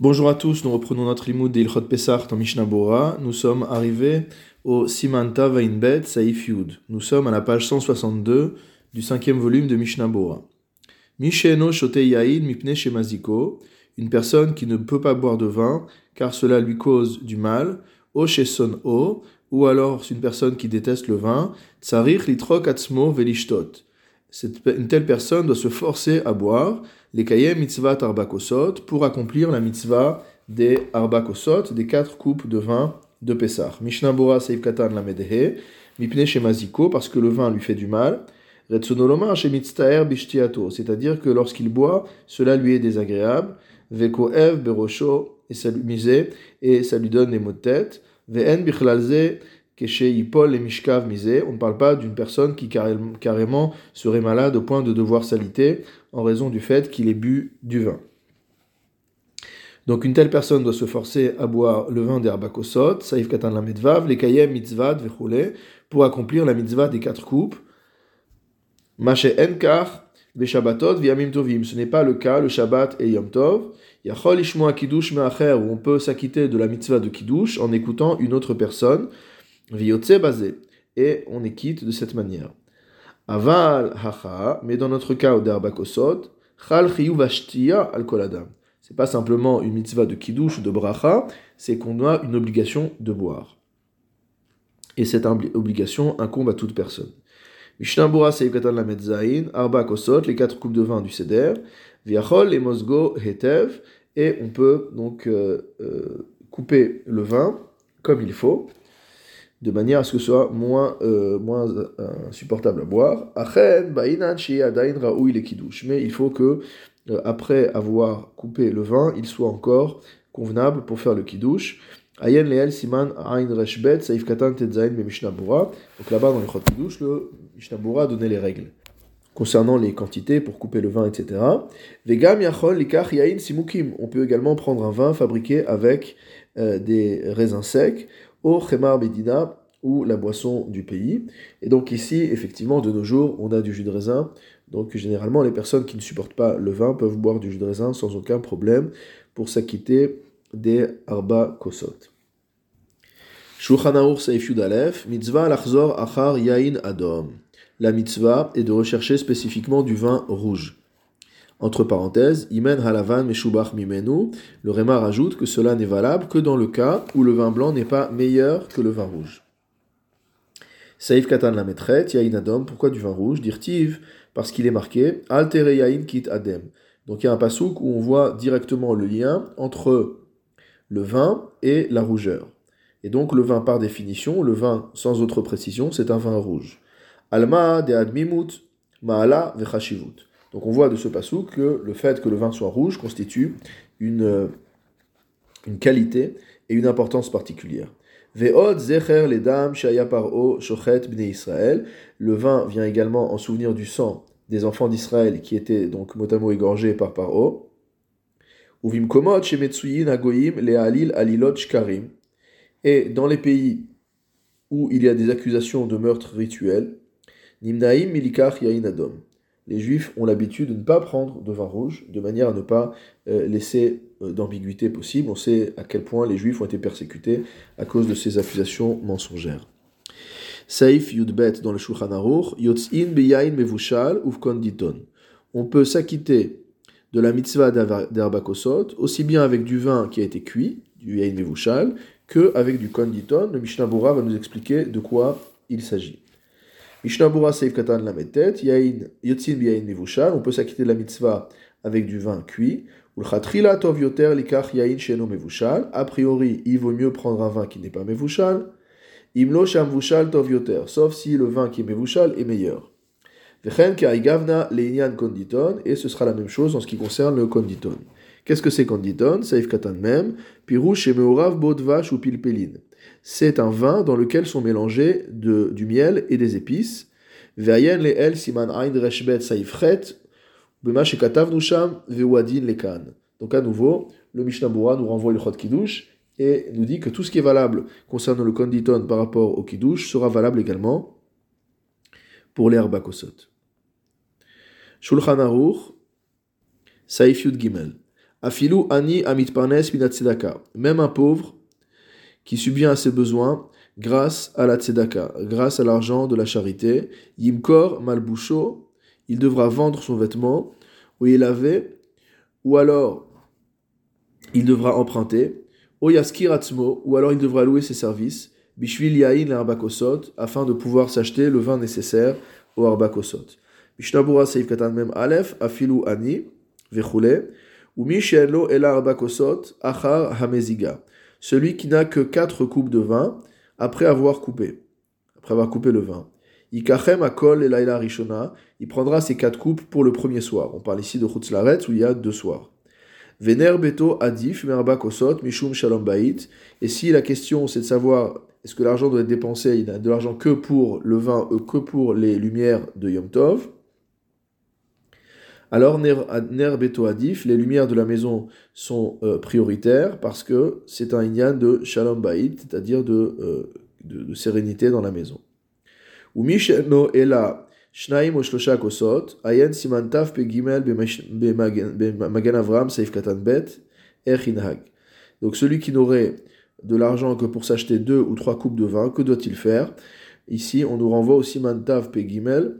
Bonjour à tous, nous reprenons notre limoud d'Ilchot Pesach dans Mishnah Bora. Nous sommes arrivés au Simanta Vainbet Saif Yud. Nous sommes à la page 162 du cinquième volume de Mishnah Bora. Misheno Shote Yain Mipne Shemaziko, une personne qui ne peut pas boire de vin car cela lui cause du mal, O Sheson O, ou alors une personne qui déteste le vin, Tsarich Litrok Atzmo Velishtot une telle personne doit se forcer à boire les kayem mitzvah arbakosot pour accomplir la mitzvah des arbakosot, des quatre coupes de vin de Pessah. Mishnah Bora Katan la Medehe, Mipne Shemaziko, parce que le vin lui fait du mal. Retsonoloma Shemitztaer Bishtiato, c'est-à-dire que lorsqu'il boit, cela lui est désagréable. Veko Ev Berosho, et ça lui et ça lui donne des maux de tête. Ve'en Bichlalze Yipol et Mishkav on ne parle pas d'une personne qui carrément serait malade au point de devoir s'aliter en raison du fait qu'il ait bu du vin. Donc une telle personne doit se forcer à boire le vin d'Herbakosot, Saïf Katan la Medvav, les Kayem Mitzvad Vechole, pour accomplir la mitzvah des quatre coupes. Mache Enkar, Veshabatot, Viamim Tovim. Ce n'est pas le cas le Shabbat et Yom Tov. Yachol Ishmoa Kiddush Meacher, où on peut s'acquitter de la mitzvah de Kiddush en écoutant une autre personne. Et on est quitte de cette manière. Aval hacha, mais dans notre cas au derbakosot, chal al koladam. C'est pas simplement une mitzvah de kiddush ou de bracha, c'est qu'on a une obligation de boire. Et cette obligation incombe à toute personne. Mishnah Bura Seikatan la Metzain, Arba Kosot, les quatre coupes de vin du Seder, Viachol, les Mosgo, Hetev, et on peut donc euh, euh, couper le vin comme il faut de manière à ce que ce soit moins, euh, moins euh, supportable à boire. Mais il faut que, euh, après avoir coupé le vin, il soit encore convenable pour faire le kiddush. Ayen leel siman reshbet saif katan tetzain. Donc là-bas dans le chot kiddush, le mishnabura a donné les règles concernant les quantités pour couper le vin, etc. Vegam yachol likach yain simukim. On peut également prendre un vin fabriqué avec des raisins secs au Khemar Medina ou la boisson du pays. Et donc ici, effectivement, de nos jours, on a du jus de raisin. Donc généralement, les personnes qui ne supportent pas le vin peuvent boire du jus de raisin sans aucun problème pour s'acquitter des arba kosot. Mitzvah lachzor achar yain adom. La mitzvah est de rechercher spécifiquement du vin rouge. Entre parenthèses, Imen halavan meshubach mimenu, le Réma rajoute que cela n'est valable que dans le cas où le vin blanc n'est pas meilleur que le vin rouge. Saïf katan la metret, yain adom, pourquoi du vin rouge Dirtiv, parce qu'il est marqué altere yain kit adem. Donc il y a un pasouk où on voit directement le lien entre le vin et la rougeur. Et donc le vin par définition, le vin sans autre précision, c'est un vin rouge. Alma de admimut, maala vechashivut. Donc on voit de ce passou que le fait que le vin soit rouge constitue une, euh, qualité et une importance particulière. Ve'od zecher paro shochet bnei Israël. Le vin vient également en souvenir du sang des enfants d'Israël qui étaient donc mot égorgés par paro. Uvim komot shemetsuyin agoyim le'alil alilot shkarim. Et dans les pays où il y a des accusations de meurtre rituel, nimnaim milikach yain adom les juifs ont l'habitude de ne pas prendre de vin rouge, de manière à ne pas euh, laisser euh, d'ambiguïté possible. On sait à quel point les juifs ont été persécutés à cause de ces accusations mensongères. Saif Yudbet dans le Shulchan Aruch, Yotzin beyain mevushal ufkonditon. On peut s'acquitter de la mitzvah d'herbakosot, aussi bien avec du vin qui a été cuit, du yain mevushal, que avec du konditon. Le Mishnah Bora va nous expliquer de quoi il s'agit. Mishnabura Seif Katan Lametet, Yain Yotzin Biyain Mevushal, on peut s'acquitter de la mitzvah avec du vin cuit. Ulchatrila Tov Yoter Likach Yain Sheno Mevushal, a priori, il vaut mieux prendre un vin qui n'est pas Mevushal. Imlo Sham Vushal Tov Yoter, sauf si le vin qui est Mevushal est meilleur. Vechen Kaigavna Leinian Konditon, et ce sera la même chose en ce qui concerne le Konditon. Qu'est-ce que c'est Konditon? Saif Katan Mem, Pirouche et Meorav Bodvash ou Pilpelin c'est un vin dans lequel sont mélangés du miel et des épices. Ve'ayen le'el siman ain reshbet saifret, bema shekatav ve'uadin. Donc à nouveau, le Mishnah nous renvoie le Chod Kiddush et nous dit que tout ce qui est valable concernant le konditon par rapport au Kiddush sera valable également pour les Bakosot. Shulchan Aruch, Saif Yud Gimel. Afilu ani amitparnes minatzedaka. Même un pauvre qui subvient à ses besoins grâce à la tzedaka, grâce à l'argent de la charité. Yimkor malbusho, il devra vendre son vêtement où il avait, ou alors il devra emprunter. Oyaskiratzmo, ou alors il devra louer ses services. Bishvil yain l'arbakosot, afin de pouvoir s'acheter le vin nécessaire au arbakosot. Mishnabura seif katan mem alef, afilu ani, vechule, ou mishelo el arbakosot, achar hameziga. Celui qui n'a que quatre coupes de vin après avoir coupé, après avoir coupé le vin. Ikachem akol et laila rishona, il prendra ses quatre coupes pour le premier soir. On parle ici de Chutzlaret où il y a deux soirs. Vener beto adif merba kosot mishum shalom bait. Et si la question c'est de savoir est-ce que l'argent doit être dépensé, il n'a de l'argent que pour le vin, euh, que pour les lumières de Yom Tov, alors ner, beto adif, les lumières de la maison sont euh, prioritaires parce que c'est un inyan de shalom c'est-à-dire de, euh, de, de sérénité dans la maison. Ou ela Shnaim Oshlosha Kosot, Ayen Simantav Pegimel Magan Avram Seif Katan Bet. Donc celui qui n'aurait de l'argent que pour s'acheter deux ou trois coupes de vin, que doit-il faire? Ici, on nous renvoie au Simantav Pegimel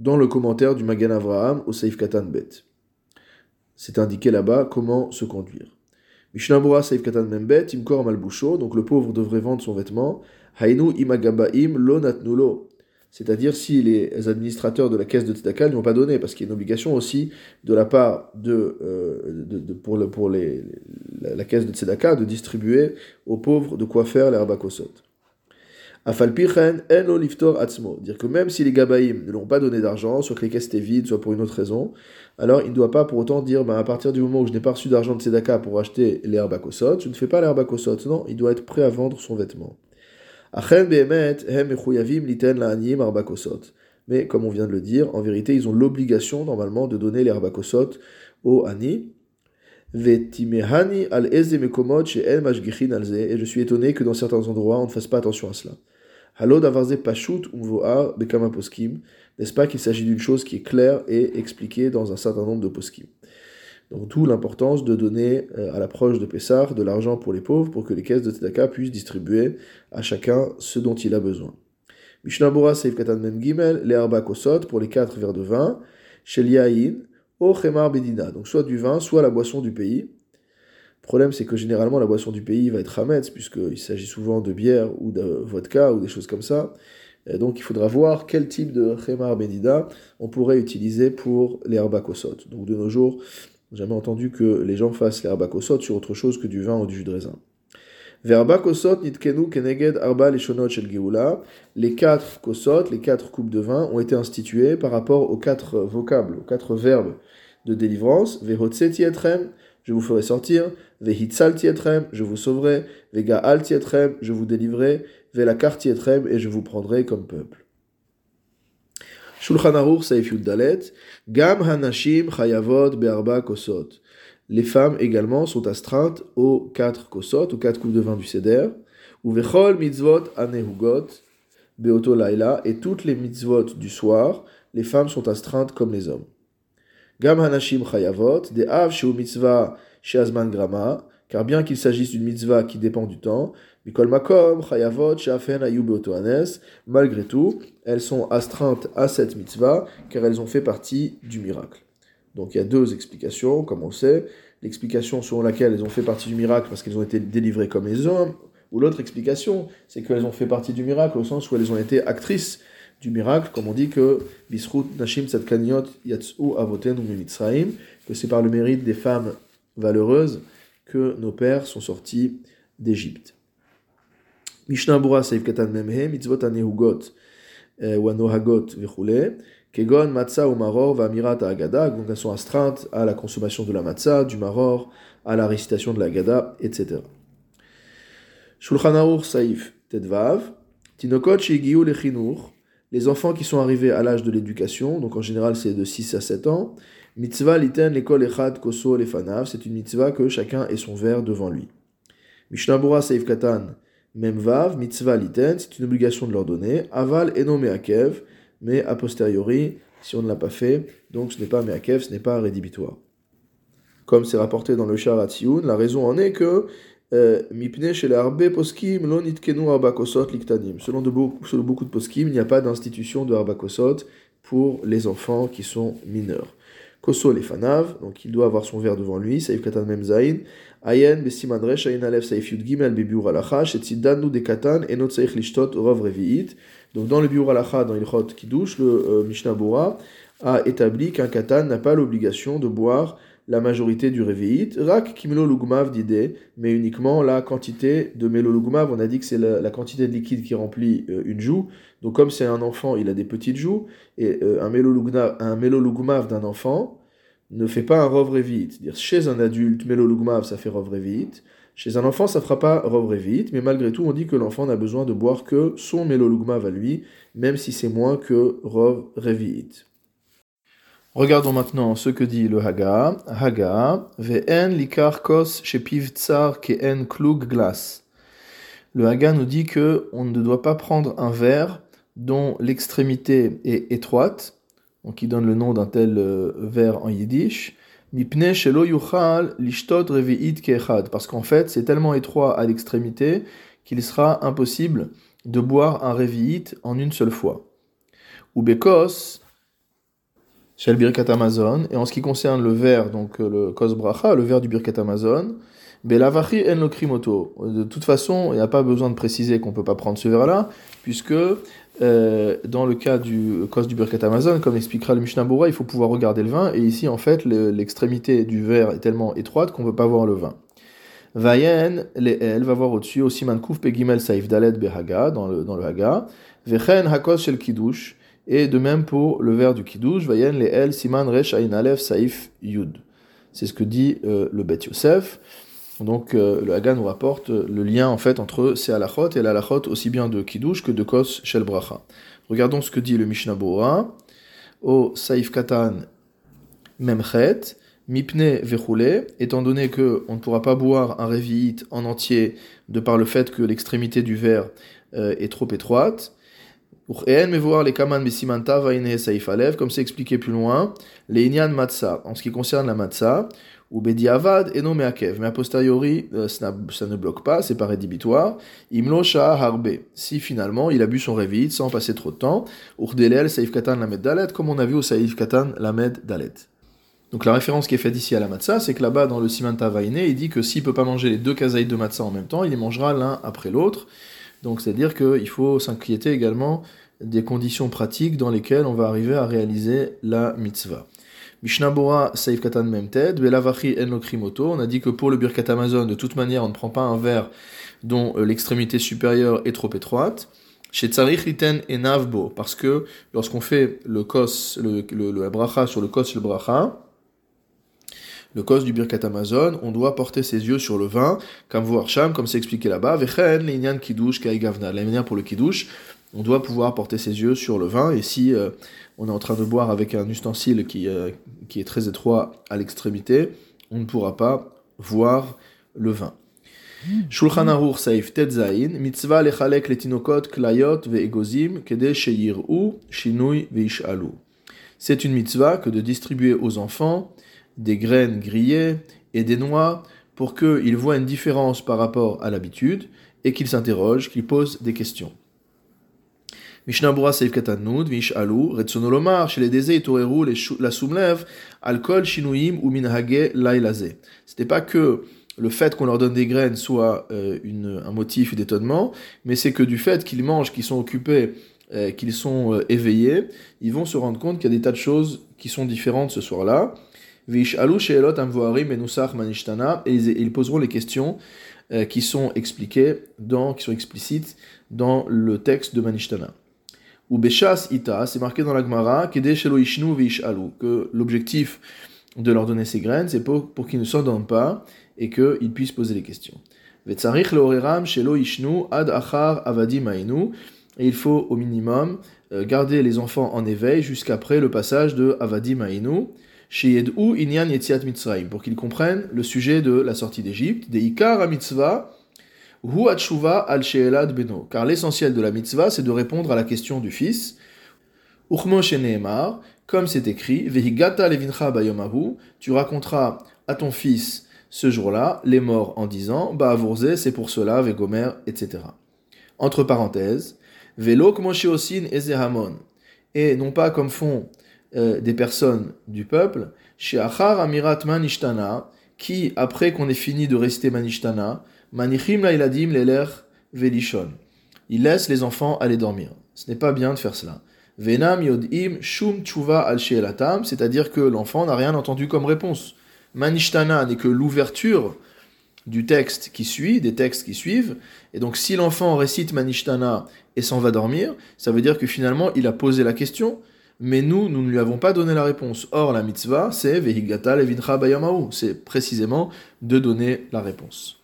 dans le commentaire du Magan Avraham au Seif Katan Bet. C'est indiqué là-bas comment se conduire. Mishnabura Seif Katan Membet, Imkor Malbusho, donc le pauvre devrait vendre son vêtement. Hainu Imagabaim Lo Natnulo c'est-à-dire si les administrateurs de la caisse de Tzedaka ne l'ont pas donné, parce qu'il y a une obligation aussi de la part de, euh, pour, les, la, caisse de Tzedaka de distribuer aux pauvres de quoi faire l'herbe Afalpichen en liftor atzmo. Dire que même si les gabaïm ne l'ont pas donné d'argent, soit que les caisses étaient vides, soit pour une autre raison, alors il ne doit pas pour autant dire, bah, à partir du moment où je n'ai pas reçu d'argent de Tzedaka pour acheter l'herbe je ne fais pas l'herbe Non, il doit être prêt à vendre son vêtement. Mais comme on vient de le dire, en vérité, ils ont l'obligation normalement de donner les arbakosot aux ani. Et je suis étonné que dans certains endroits, on ne fasse pas attention à cela. N'est-ce pas qu'il s'agit d'une chose qui est claire et expliquée dans un certain nombre de poskim donc d'où l'importance de donner euh, à l'approche de Pessah de l'argent pour les pauvres pour que les caisses de Tzedaka puissent distribuer à chacun ce dont il a besoin. Mishnabura Seif Katan Mem Gimel, les Kosot pour les quatre verres de vin, Shel Yain, O Bedina, donc soit du vin, soit la boisson du pays. Le problème c'est que généralement la boisson du pays va être Hametz, puisqu'il s'agit souvent de bière ou de vodka ou des choses comme ça. donc il faudra voir quel type de Chemar Bedida on pourrait utiliser pour les Arba Kosot. Donc de nos jours, jamais entendu que les gens fassent les arbakosot sur autre chose que du vin ou du jus de raisin. Les quatre kosot, les quatre coupes de vin, ont été instituées par rapport aux quatre vocables, aux quatre verbes de délivrance. Vehotse tietrem, je vous ferai sortir. Vehitzal tietrem, je vous sauverai. Vegaal tietrem, je vous délivrerai. Velakar tietrem, et je vous prendrai comme peuple. Shulchan Aruch Saif Dalet, Gam Hanashim Chayavot Be'arba Kosot. Les femmes également sont astreintes aux quatre kosot, aux quatre coupes de vin du Seder, ou Vechol Mitzvot Anehugot Beoto Laila, et toutes les mitzvot du soir, les femmes sont astreintes comme les hommes. Gam Hanashim Chayavot, de Av Sheu Mitzvah Sheazman Grama, car bien qu'il s'agisse d'une mitzvah qui dépend du temps, malgré tout, elles sont astreintes à cette mitzvah car elles ont fait partie du miracle. Donc il y a deux explications, comme on sait. L'explication selon laquelle elles ont fait partie du miracle parce qu'elles ont été délivrées comme les hommes, ou l'autre explication, c'est qu'elles ont fait partie du miracle au sens où elles ont été actrices du miracle, comme on dit que Bisrut Nashim Yatsu Avoten que c'est par le mérite des femmes valeureuses que nos pères sont sortis d'Égypte. Mishnah Bura Seif Katan Memhe, mitzvot anehugot euh, ou anohagot vechule, kegon matzah ou maror va amirat agada, donc elles sont astreintes à la consommation de la matzah, du maror, à la récitation de la agada, etc. Shulchan Saif Tedvav, tinokot shegiu lechinur, les enfants qui sont arrivés à l'âge de l'éducation, donc en général c'est de 6 à 7 ans, mitzvah liten l'école echad koso lefanav, c'est une mitzvah que chacun ait son verre devant lui. Mishnah Bura Saif Katan, même vav, mitzvah liten, c'est une obligation de leur donner. Aval est nommé akev, mais a posteriori, si on ne l'a pas fait, donc ce n'est pas meakev, ce n'est pas rédhibitoire. comme c'est rapporté dans le Sharat La raison en est que euh. Selon, de beaucoup, selon beaucoup de poskim, il n'y a pas d'institution de arbakosot pour les enfants qui sont mineurs. Koso les fanav, donc il doit avoir son verre devant lui, saif katan mem zain, ayen besiman resh ayin alef saif yud gimel bebiur alacha, shetzidanu de katan enot saif lishtot rov revi'it. Donc dans le biur alacha, dans Ilchot Kiddush, le euh, Mishnah Bora a établi qu'un katan n'a pas l'obligation de boire la majorité du réveillite, rak kimelo lugmav d'idée, mais uniquement la quantité de melo lugmav, on a dit que c'est la, quantité de liquide qui remplit euh, une joue, donc comme c'est un enfant, il a des petites joues, et euh, un melo lugmav d'un enfant ne fait pas un rov réveillite, c'est-à-dire chez un adulte, melo lugmav ça fait rov réveillite, chez un enfant ça fera pas rov réveillite, mais malgré tout on dit que l'enfant n'a besoin de boire que son melo lugmav à lui, même si c'est moins que rov réveillite. Regardons maintenant ce que dit le Haga. Haga, ve'en likar kos shepiv tsar ke'en klug glas. Le Haga nous dit que on ne doit pas prendre un verre dont l'extrémité est étroite, donc qui donne le nom d'un tel euh, verre en yiddish, mipne shelo yuchal lishtot revi'it parce qu'en fait c'est tellement étroit à l'extrémité qu'il sera impossible de boire un revi'it en une seule fois. Ou bekos, chez le Birkat Amazon. Et en ce qui concerne le verre, donc euh, le Kos Bracha, le verre du Birkat Amazon, Belavachi en krimoto. De toute façon, il n'y a pas besoin de préciser qu'on ne peut pas prendre ce verre-là, puisque euh, dans le cas du Kos du Birkat Amazon, comme expliquera le Mishnah Bora, il faut pouvoir regarder le vin, et ici, en fait, l'extrémité du verre est tellement étroite qu'on ne peut pas voir le vin. Vayen, elle va voir au-dessus, aussi man kouf pegimel saif dalet behaga, dans le, dans le haga, vechen hakos shel kiddush, et de même pour le vers du Kiddush, Vayen le El Siman Resh Ain Saif Yud. C'est ce que dit euh, le Bet Yosef. Donc euh, le Hagan nous rapporte le lien en fait entre ces halachot et l'halachot aussi bien de Kiddush que de Kos Shel Bracha. Regardons ce que dit le Mishnah Bora. Au Saif Katan Memchet, Mipne Vechule, étant donné que on ne pourra pas boire un révi'it en entier de par le fait que l'extrémité du verre euh, est trop étroite, comme c'est expliqué plus loin, les inyan matzah, en ce qui concerne la matzah, ou bediavad et non meakev, mais a posteriori, euh, ça ne bloque pas, c'est pas rédhibitoire. Imlo harbe, si finalement il a bu son révit sans passer trop de temps, urdelel saif katan lamed dalet, comme on a vu au saif katan lamed dalet. Donc la référence qui est faite ici à la matzah, c'est que là-bas dans le simanta vaine, il dit que s'il peut pas manger les deux kazaïs de matzah en même temps, il les mangera l'un après l'autre. Donc c'est-à-dire qu'il faut s'inquiéter également des conditions pratiques dans lesquelles on va arriver à réaliser la mitzvah. Mishnabura Saif Katan Memted, Belavachi En Lokrimoto, on a dit que pour le Birkat Amazon, de toute manière, on ne prend pas un verre dont euh, l'extrémité supérieure est trop étroite. Chez Tsarich Liten et Navbo, parce que lorsqu'on fait le kos, le, le, bracha sur le kos le bracha, le cos du Birkat Amazon, on doit porter ses yeux sur le vin, comme voir Sham, comme c'est expliqué là-bas, Vechen, Linyan Kiddush, Kaigavna. La manière pour le Kiddush, on doit pouvoir porter ses yeux sur le vin, et si euh, on est en train de boire avec un ustensile qui, euh, qui est très étroit à l'extrémité, on ne pourra pas voir le vin. Shulchan Aruch Saif Tetzain, mitzvah lechalek letinokot klayot ve'egozim kede sheyir'u shinui ve'ishalu. C'est une mitzvah que de distribuer aux enfants des graines grillées et des noix pour qu'ils voient une différence par rapport à l'habitude et qu'ils s'interrogent, qu'ils posent des questions. Mishnah Bura Seif Katanud, Vish Alu, Retsonolomar, chez les Dezé, Toreru, la Soumlev, Alcool, Shinuyim ou Minhage, Lailaze. C'était pas que le fait qu'on leur donne des graines soit euh, un motif d'étonnement, mais c'est que du fait qu'ils mangent, qu'ils sont occupés, euh, qu'ils sont euh, éveillés, ils vont se rendre compte qu'il y a des tas de choses qui sont différentes ce soir-là. Et ils, poseront les questions qui sont expliquées, dans, qui sont explicites dans le texte de Manishtana. Ou Beshas Ita, c'est marqué dans la Gemara, que l'objectif de leur donner ces graines, c'est pour, qu'ils ne s'endorment pas et qu'ils puissent poser les questions. ad achar et il faut au minimum euh, garder les enfants en éveil jusqu'après le passage de Avadi Mainu, pour qu'ils comprennent le sujet de la sortie d'Égypte, des Ikar mitzvah, al beno. Car l'essentiel de la mitzvah, c'est de répondre à la question du fils. Uchmo comme c'est écrit, Vehigata levincha bayomahu, tu raconteras à ton fils ce jour-là, les morts en disant, bah c'est pour cela, Vegomer, etc. Entre parenthèses, Velo Osin et Zehamon. Et non pas comme font euh, des personnes du peuple, Achar Amirat Manishtana, qui, après qu'on ait fini de réciter Manishtana, Manichim Lailadim Leler Velishon. Ils laissent les enfants aller dormir. Ce n'est pas bien de faire cela. Venam Yodim Shum Tshuva Al c'est-à-dire que l'enfant n'a rien entendu comme réponse. Manishtana n'est que l'ouverture du texte qui suit, des textes qui suivent. Et donc si l'enfant récite Manishtana et s'en va dormir, ça veut dire que finalement il a posé la question, mais nous, nous ne lui avons pas donné la réponse. Or la mitzvah, c'est Vehigata Levincha Bayamahu, c'est précisément de donner la réponse.